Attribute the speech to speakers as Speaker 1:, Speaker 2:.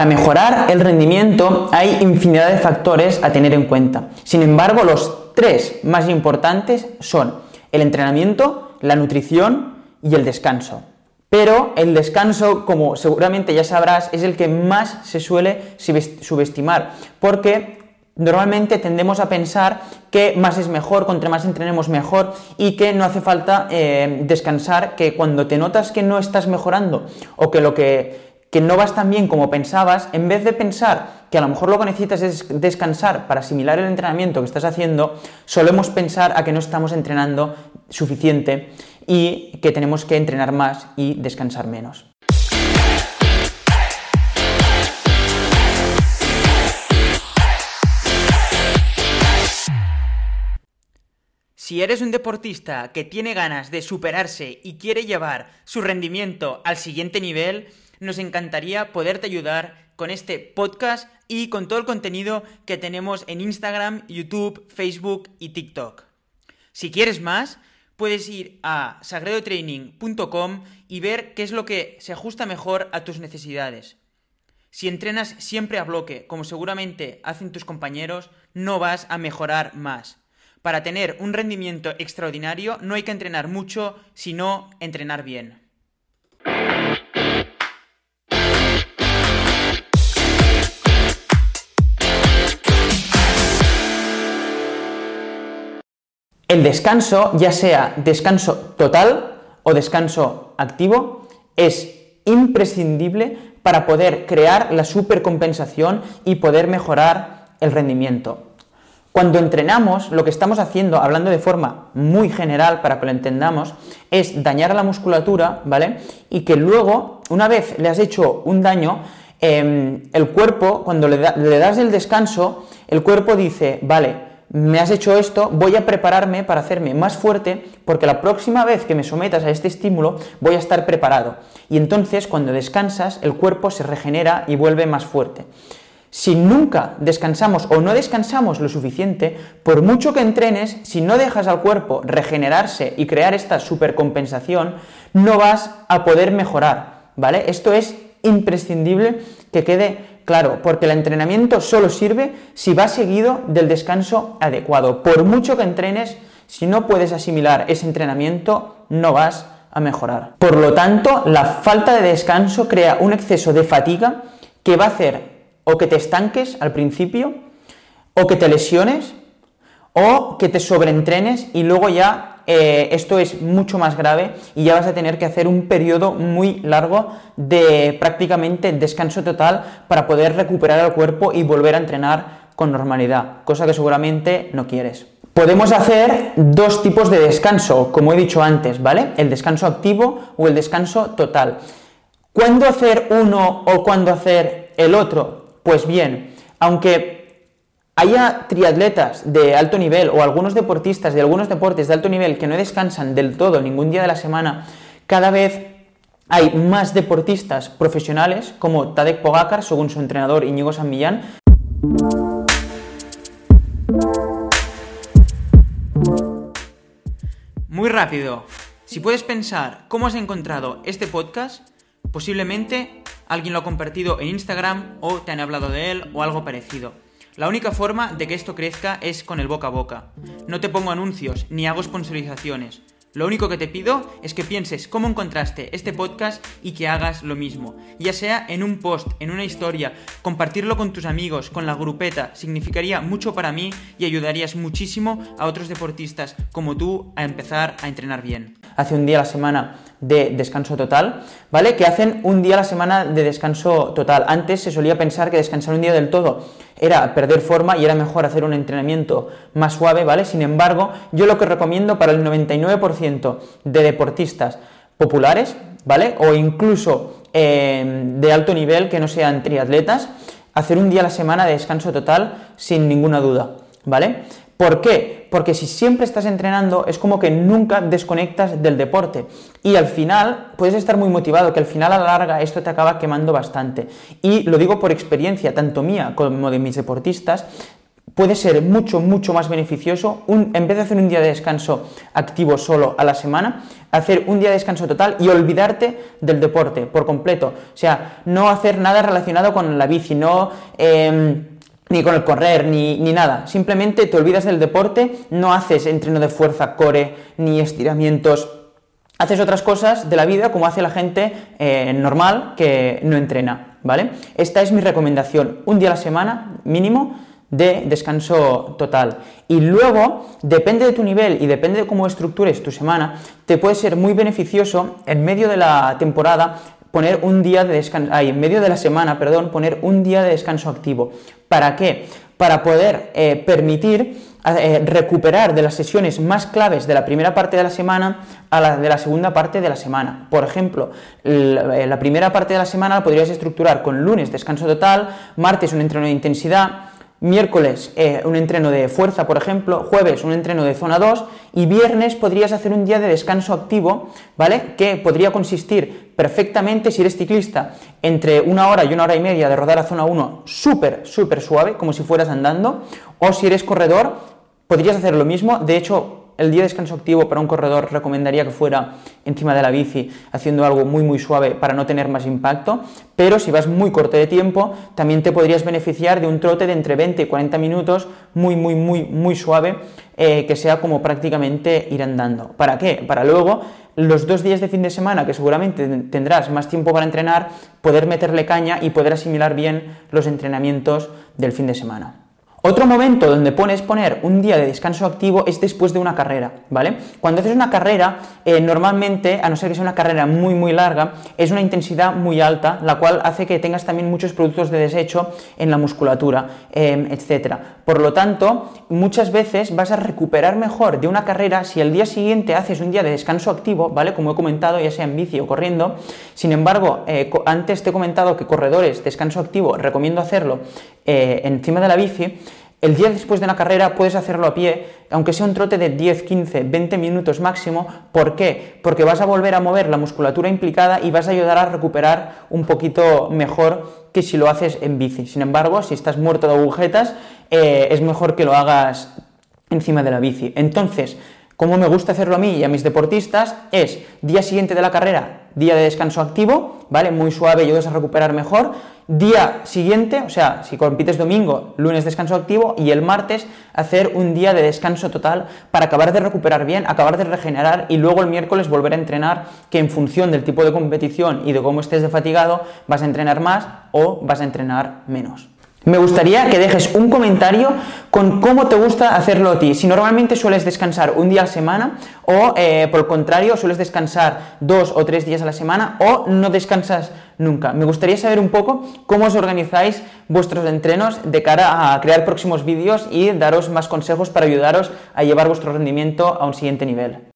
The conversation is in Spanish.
Speaker 1: Para mejorar el rendimiento hay infinidad de factores a tener en cuenta. Sin embargo, los tres más importantes son el entrenamiento, la nutrición y el descanso. Pero el descanso, como seguramente ya sabrás, es el que más se suele subestimar, porque normalmente tendemos a pensar que más es mejor, contra más entrenemos mejor y que no hace falta eh, descansar, que cuando te notas que no estás mejorando o que lo que que no vas tan bien como pensabas, en vez de pensar que a lo mejor lo que necesitas es descansar para asimilar el entrenamiento que estás haciendo, solemos pensar a que no estamos entrenando suficiente y que tenemos que entrenar más y descansar menos. Si eres un deportista que tiene ganas de superarse y quiere llevar su rendimiento al siguiente nivel, nos encantaría poderte ayudar con este podcast y con todo el contenido que tenemos en Instagram, YouTube, Facebook y TikTok. Si quieres más, puedes ir a sagredotraining.com y ver qué es lo que se ajusta mejor a tus necesidades. Si entrenas siempre a bloque, como seguramente hacen tus compañeros, no vas a mejorar más. Para tener un rendimiento extraordinario no hay que entrenar mucho, sino entrenar bien. El descanso, ya sea descanso total o descanso activo, es imprescindible para poder crear la supercompensación y poder mejorar el rendimiento. Cuando entrenamos, lo que estamos haciendo, hablando de forma muy general para que lo entendamos, es dañar la musculatura, ¿vale? Y que luego, una vez le has hecho un daño, em, el cuerpo, cuando le das el descanso, el cuerpo dice, vale, me has hecho esto, voy a prepararme para hacerme más fuerte porque la próxima vez que me sometas a este estímulo voy a estar preparado. Y entonces cuando descansas el cuerpo se regenera y vuelve más fuerte. Si nunca descansamos o no descansamos lo suficiente, por mucho que entrenes, si no dejas al cuerpo regenerarse y crear esta supercompensación, no vas a poder mejorar, ¿vale? Esto es imprescindible que quede Claro, porque el entrenamiento solo sirve si va seguido del descanso adecuado. Por mucho que entrenes, si no puedes asimilar ese entrenamiento, no vas a mejorar. Por lo tanto, la falta de descanso crea un exceso de fatiga que va a hacer o que te estanques al principio, o que te lesiones, o que te sobreentrenes y luego ya eh, esto es mucho más grave y ya vas a tener que hacer un periodo muy largo de prácticamente descanso total para poder recuperar el cuerpo y volver a entrenar con normalidad, cosa que seguramente no quieres. Podemos hacer dos tipos de descanso, como he dicho antes, ¿vale? El descanso activo o el descanso total. ¿Cuándo hacer uno o cuándo hacer el otro? Pues bien, aunque haya triatletas de alto nivel o algunos deportistas de algunos deportes de alto nivel que no descansan del todo ningún día de la semana, cada vez hay más deportistas profesionales como Tadek Pogacar, según su entrenador Íñigo San Millán. Muy rápido, si puedes pensar cómo has encontrado este podcast, posiblemente alguien lo ha compartido en Instagram o te han hablado de él o algo parecido. La única forma de que esto crezca es con el boca a boca. No te pongo anuncios ni hago sponsorizaciones. Lo único que te pido es que pienses cómo encontraste este podcast y que hagas lo mismo. Ya sea en un post, en una historia, compartirlo con tus amigos, con la grupeta, significaría mucho para mí y ayudarías muchísimo a otros deportistas como tú a empezar a entrenar bien. Hace un día a la semana de descanso total, ¿vale? Que hacen un día a la semana de descanso total. Antes se solía pensar que descansar un día del todo era perder forma y era mejor hacer un entrenamiento más suave, ¿vale? Sin embargo, yo lo que recomiendo para el 99% de deportistas populares, ¿vale? O incluso eh, de alto nivel que no sean triatletas, hacer un día a la semana de descanso total sin ninguna duda, ¿vale? ¿Por qué? Porque si siempre estás entrenando es como que nunca desconectas del deporte y al final puedes estar muy motivado, que al final a la larga esto te acaba quemando bastante. Y lo digo por experiencia, tanto mía como de mis deportistas, puede ser mucho, mucho más beneficioso, en vez de hacer un día de descanso activo solo a la semana, hacer un día de descanso total y olvidarte del deporte por completo. O sea, no hacer nada relacionado con la bici, no... Em, ni con el correr, ni, nada. Simplemente te olvidas del deporte, no haces entreno de fuerza, core, ni estiramientos. Haces otras cosas de la vida como hace la gente eh, normal que no entrena, ¿vale? Esta es mi recomendación. Un día a la semana, mínimo, de descanso total. Y luego, depende de tu nivel y depende de cómo estructures tu semana, te puede ser muy beneficioso en medio de la temporada poner un día de descanso, en medio de la semana, perdón, poner un día de descanso activo. ¿Para qué? Para poder eh, permitir eh, recuperar de las sesiones más claves de la primera parte de la semana a la de la segunda parte de la semana. Por ejemplo, la, eh, la primera parte de la semana la podrías estructurar con lunes descanso total, martes un entreno de intensidad, miércoles eh, un entreno de fuerza, por ejemplo, jueves un entreno de zona 2 y viernes podrías hacer un día de descanso activo, ¿vale? Que podría consistir perfectamente, si eres ciclista, entre una hora y una hora y media de rodar a zona 1 súper, súper suave, como si fueras andando, o si eres corredor, podrías hacer lo mismo, de hecho, el día de descanso activo para un corredor recomendaría que fuera encima de la bici, haciendo algo muy muy suave para no tener más impacto, pero si vas muy corto de tiempo, también te podrías beneficiar de un trote de entre 20 y 40 minutos, muy muy muy muy suave, eh, que sea como prácticamente ir andando. ¿Para qué? Para luego los dos días de fin de semana, que seguramente tendrás más tiempo para entrenar, poder meterle caña y poder asimilar bien los entrenamientos del fin de semana. Otro momento donde pones poner un día de descanso activo es después de una carrera, ¿vale? Cuando haces una carrera, eh, normalmente, a no ser que sea una carrera muy muy larga, es una intensidad muy alta, la cual hace que tengas también muchos productos de desecho en la musculatura, eh, etc. Por lo tanto, muchas veces vas a recuperar mejor de una carrera si el día siguiente haces un día de descanso activo, ¿vale? Como he comentado, ya sea en bici o corriendo. Sin embargo, eh, antes te he comentado que corredores, descanso activo, recomiendo hacerlo encima de la bici. El día después de una carrera puedes hacerlo a pie, aunque sea un trote de 10, 15, 20 minutos máximo. ¿Por qué? Porque vas a volver a mover la musculatura implicada y vas a ayudar a recuperar un poquito mejor que si lo haces en bici. Sin embargo, si estás muerto de agujetas, eh, es mejor que lo hagas encima de la bici. Entonces, como me gusta hacerlo a mí y a mis deportistas, es día siguiente de la carrera, día de descanso activo, ¿vale? Muy suave, ayudas a recuperar mejor Día siguiente, o sea, si compites domingo, lunes descanso activo y el martes hacer un día de descanso total para acabar de recuperar bien, acabar de regenerar y luego el miércoles volver a entrenar, que en función del tipo de competición y de cómo estés de fatigado, vas a entrenar más o vas a entrenar menos. Me gustaría que dejes un comentario con cómo te gusta hacerlo a ti. Si normalmente sueles descansar un día a la semana o eh, por el contrario sueles descansar dos o tres días a la semana o no descansas nunca. Me gustaría saber un poco cómo os organizáis vuestros entrenos de cara a crear próximos vídeos y daros más consejos para ayudaros a llevar vuestro rendimiento a un siguiente nivel.